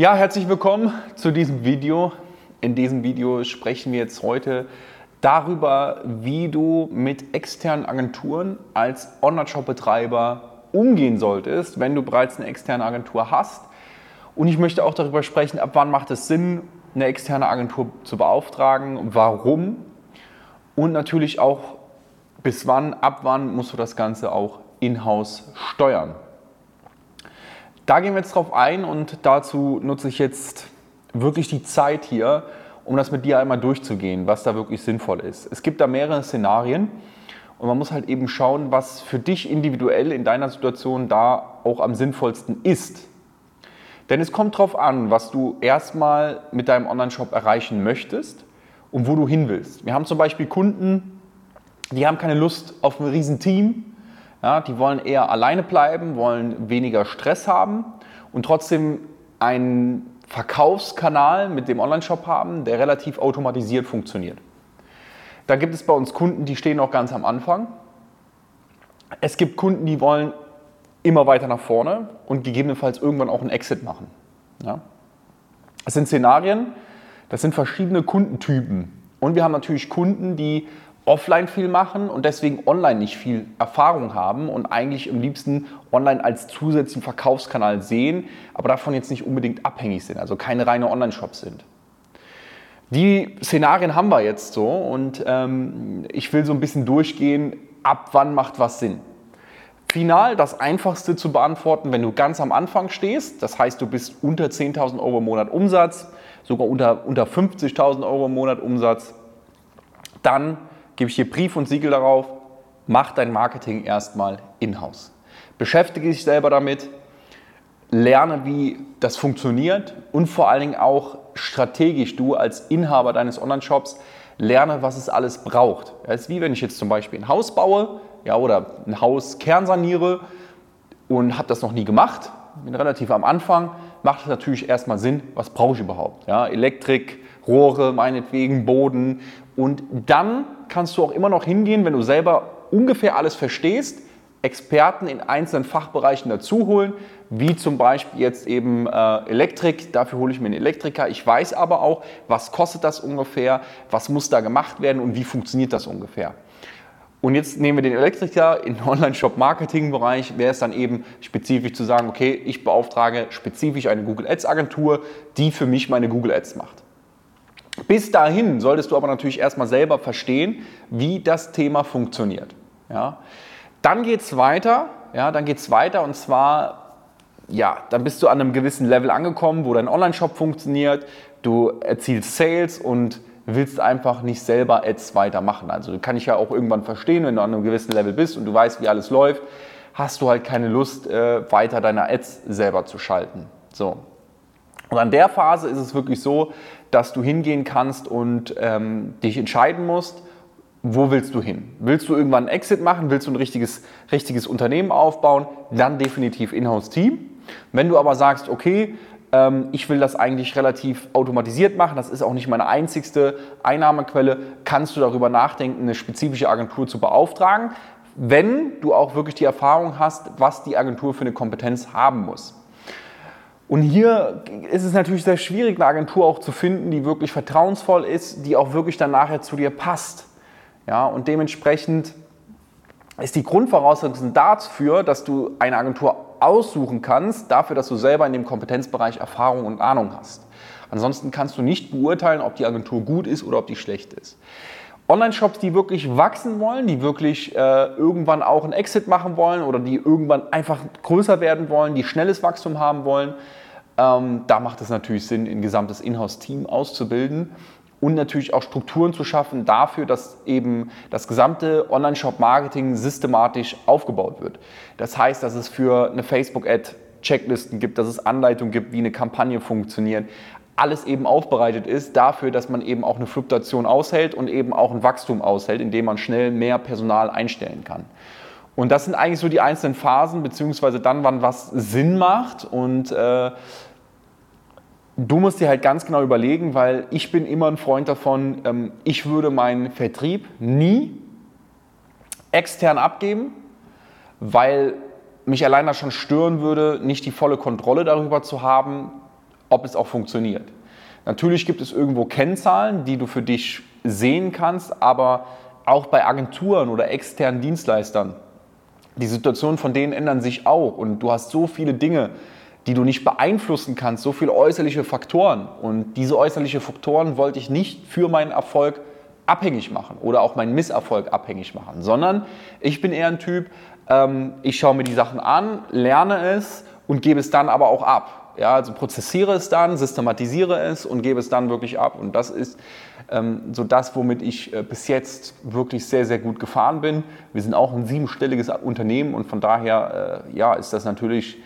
Ja, herzlich willkommen zu diesem Video. In diesem Video sprechen wir jetzt heute darüber, wie du mit externen Agenturen als Online-Shop-Betreiber umgehen solltest, wenn du bereits eine externe Agentur hast. Und ich möchte auch darüber sprechen, ab wann macht es Sinn, eine externe Agentur zu beauftragen, warum und natürlich auch bis wann, ab wann musst du das Ganze auch in-house steuern. Da gehen wir jetzt drauf ein und dazu nutze ich jetzt wirklich die Zeit hier, um das mit dir einmal durchzugehen, was da wirklich sinnvoll ist. Es gibt da mehrere Szenarien und man muss halt eben schauen, was für dich individuell in deiner Situation da auch am sinnvollsten ist. Denn es kommt darauf an, was du erstmal mit deinem Online-Shop erreichen möchtest und wo du hin willst. Wir haben zum Beispiel Kunden, die haben keine Lust auf ein riesen Team, ja, die wollen eher alleine bleiben, wollen weniger Stress haben und trotzdem einen Verkaufskanal mit dem Online-Shop haben, der relativ automatisiert funktioniert. Da gibt es bei uns Kunden, die stehen noch ganz am Anfang. Es gibt Kunden, die wollen immer weiter nach vorne und gegebenenfalls irgendwann auch einen Exit machen. Ja. Das sind Szenarien, das sind verschiedene Kundentypen. Und wir haben natürlich Kunden, die offline viel machen und deswegen online nicht viel Erfahrung haben und eigentlich am liebsten online als zusätzlichen Verkaufskanal sehen, aber davon jetzt nicht unbedingt abhängig sind, also keine reine Online-Shops sind. Die Szenarien haben wir jetzt so und ähm, ich will so ein bisschen durchgehen, ab wann macht was Sinn. Final das einfachste zu beantworten, wenn du ganz am Anfang stehst, das heißt du bist unter 10.000 Euro im Monat Umsatz, sogar unter, unter 50.000 Euro im Monat Umsatz, dann gebe ich dir Brief und Siegel darauf, mach dein Marketing erstmal in-house. Beschäftige dich selber damit, lerne, wie das funktioniert und vor allen Dingen auch strategisch du als Inhaber deines Online-Shops lerne, was es alles braucht. Das ist wie wenn ich jetzt zum Beispiel ein Haus baue ja, oder ein Haus kernsaniere und habe das noch nie gemacht, bin relativ am Anfang, macht es natürlich erstmal Sinn, was brauche ich überhaupt. Ja, Elektrik, Rohre, meinetwegen, Boden. Und dann kannst du auch immer noch hingehen, wenn du selber ungefähr alles verstehst, Experten in einzelnen Fachbereichen dazu holen, wie zum Beispiel jetzt eben äh, Elektrik. Dafür hole ich mir einen Elektriker. Ich weiß aber auch, was kostet das ungefähr, was muss da gemacht werden und wie funktioniert das ungefähr. Und jetzt nehmen wir den Elektriker im Online-Shop-Marketing-Bereich, wäre es dann eben spezifisch zu sagen, okay, ich beauftrage spezifisch eine Google Ads-Agentur, die für mich meine Google Ads macht. Bis dahin solltest du aber natürlich erstmal selber verstehen, wie das Thema funktioniert. Ja? Dann geht es weiter, ja, dann es weiter und zwar, ja, dann bist du an einem gewissen Level angekommen, wo dein Online-Shop funktioniert, du erzielst Sales und willst einfach nicht selber Ads weitermachen. Also kann ich ja auch irgendwann verstehen, wenn du an einem gewissen Level bist und du weißt, wie alles läuft, hast du halt keine Lust, äh, weiter deine Ads selber zu schalten. So. Und an der Phase ist es wirklich so, dass du hingehen kannst und ähm, dich entscheiden musst, wo willst du hin? Willst du irgendwann einen Exit machen? Willst du ein richtiges, richtiges Unternehmen aufbauen? Dann definitiv Inhouse-Team. Wenn du aber sagst, okay, ich will das eigentlich relativ automatisiert machen, das ist auch nicht meine einzigste Einnahmequelle, kannst du darüber nachdenken, eine spezifische Agentur zu beauftragen, wenn du auch wirklich die Erfahrung hast, was die Agentur für eine Kompetenz haben muss. Und hier ist es natürlich sehr schwierig, eine Agentur auch zu finden, die wirklich vertrauensvoll ist, die auch wirklich dann nachher zu dir passt. Ja, und dementsprechend ist die Grundvoraussetzung dafür, dass du eine Agentur aussuchen kannst, dafür, dass du selber in dem Kompetenzbereich Erfahrung und Ahnung hast. Ansonsten kannst du nicht beurteilen, ob die Agentur gut ist oder ob die schlecht ist. Online-Shops, die wirklich wachsen wollen, die wirklich äh, irgendwann auch einen Exit machen wollen oder die irgendwann einfach größer werden wollen, die schnelles Wachstum haben wollen, ähm, da macht es natürlich Sinn, ein gesamtes Inhouse-Team auszubilden und natürlich auch Strukturen zu schaffen dafür, dass eben das gesamte Online-Shop-Marketing systematisch aufgebaut wird. Das heißt, dass es für eine Facebook-Ad Checklisten gibt, dass es Anleitungen gibt, wie eine Kampagne funktioniert. Alles eben aufbereitet ist dafür, dass man eben auch eine Fluktuation aushält und eben auch ein Wachstum aushält, indem man schnell mehr Personal einstellen kann. Und das sind eigentlich so die einzelnen Phasen, beziehungsweise dann, wann was Sinn macht. Und äh, du musst dir halt ganz genau überlegen, weil ich bin immer ein Freund davon, ähm, ich würde meinen Vertrieb nie extern abgeben, weil mich allein das schon stören würde, nicht die volle Kontrolle darüber zu haben, ob es auch funktioniert. Natürlich gibt es irgendwo Kennzahlen, die du für dich sehen kannst, aber auch bei Agenturen oder externen Dienstleistern die Situationen von denen ändern sich auch und du hast so viele Dinge, die du nicht beeinflussen kannst, so viele äußerliche Faktoren. Und diese äußerlichen Faktoren wollte ich nicht für meinen Erfolg abhängig machen oder auch meinen Misserfolg abhängig machen, sondern ich bin eher ein Typ, ähm, ich schaue mir die Sachen an, lerne es und gebe es dann aber auch ab. Ja, also prozessiere es dann, systematisiere es und gebe es dann wirklich ab. Und das ist ähm, so das, womit ich äh, bis jetzt wirklich sehr, sehr gut gefahren bin. Wir sind auch ein siebenstelliges Unternehmen und von daher äh, ja, ist das natürlich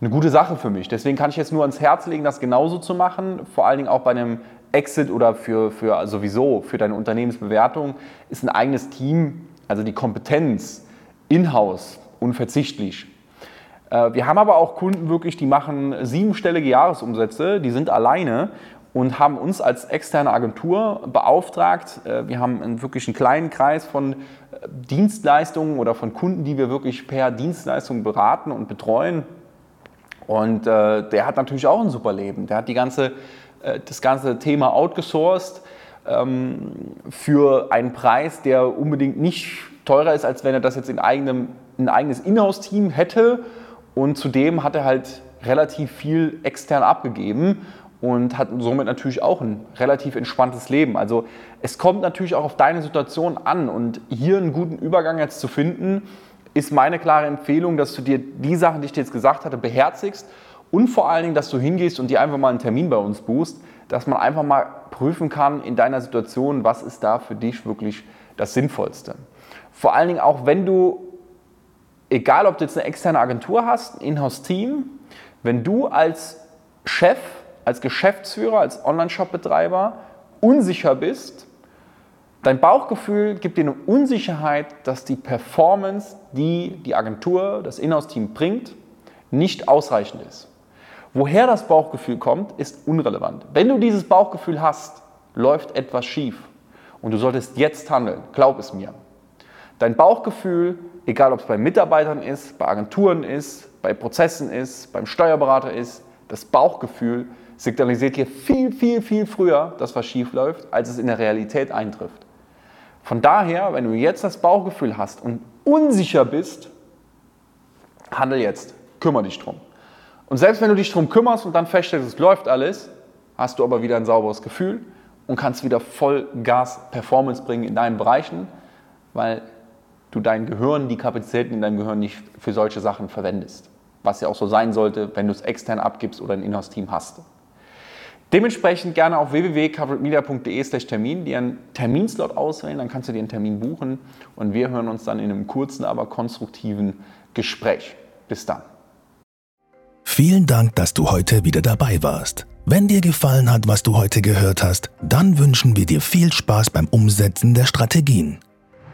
eine gute Sache für mich. Deswegen kann ich jetzt nur ans Herz legen, das genauso zu machen. Vor allen Dingen auch bei einem Exit oder für, für sowieso für deine Unternehmensbewertung ist ein eigenes Team, also die Kompetenz in-house unverzichtlich. Äh, wir haben aber auch Kunden wirklich, die machen siebenstellige Jahresumsätze, die sind alleine und haben uns als externe Agentur beauftragt. Äh, wir haben einen wirklich einen kleinen Kreis von äh, Dienstleistungen oder von Kunden, die wir wirklich per Dienstleistung beraten und betreuen. Und äh, der hat natürlich auch ein super Leben. Der hat die ganze, äh, das ganze Thema outgesourced ähm, für einen Preis, der unbedingt nicht teurer ist, als wenn er das jetzt in eigenem, ein eigenes Inhouse-Team hätte und zudem hat er halt relativ viel extern abgegeben und hat somit natürlich auch ein relativ entspanntes Leben. Also es kommt natürlich auch auf deine Situation an und hier einen guten Übergang jetzt zu finden, ist meine klare Empfehlung, dass du dir die Sachen, die ich dir jetzt gesagt hatte, beherzigst und vor allen Dingen, dass du hingehst und dir einfach mal einen Termin bei uns buchst, dass man einfach mal prüfen kann in deiner Situation, was ist da für dich wirklich das Sinnvollste. Vor allen Dingen auch, wenn du egal ob du jetzt eine externe Agentur hast, ein Inhouse-Team, wenn du als Chef, als Geschäftsführer, als Online-Shop-Betreiber unsicher bist, dein Bauchgefühl gibt dir eine Unsicherheit, dass die Performance, die die Agentur, das Inhouse-Team bringt, nicht ausreichend ist. Woher das Bauchgefühl kommt, ist unrelevant. Wenn du dieses Bauchgefühl hast, läuft etwas schief und du solltest jetzt handeln, glaub es mir. Dein Bauchgefühl egal ob es bei Mitarbeitern ist, bei Agenturen ist, bei Prozessen ist, beim Steuerberater ist, das Bauchgefühl signalisiert dir viel, viel, viel früher, dass was schief läuft, als es in der Realität eintrifft. Von daher, wenn du jetzt das Bauchgefühl hast und unsicher bist, handel jetzt, kümmere dich drum. Und selbst wenn du dich drum kümmerst und dann feststellst, es läuft alles, hast du aber wieder ein sauberes Gefühl und kannst wieder voll Gas Performance bringen in deinen Bereichen, weil du dein Gehirn, die Kapazitäten in deinem Gehirn nicht für solche Sachen verwendest. Was ja auch so sein sollte, wenn du es extern abgibst oder ein Inhouse-Team hast. Dementsprechend gerne auf www.coveredmedia.de Termin dir einen Terminslot auswählen, dann kannst du dir einen Termin buchen und wir hören uns dann in einem kurzen, aber konstruktiven Gespräch. Bis dann. Vielen Dank, dass du heute wieder dabei warst. Wenn dir gefallen hat, was du heute gehört hast, dann wünschen wir dir viel Spaß beim Umsetzen der Strategien.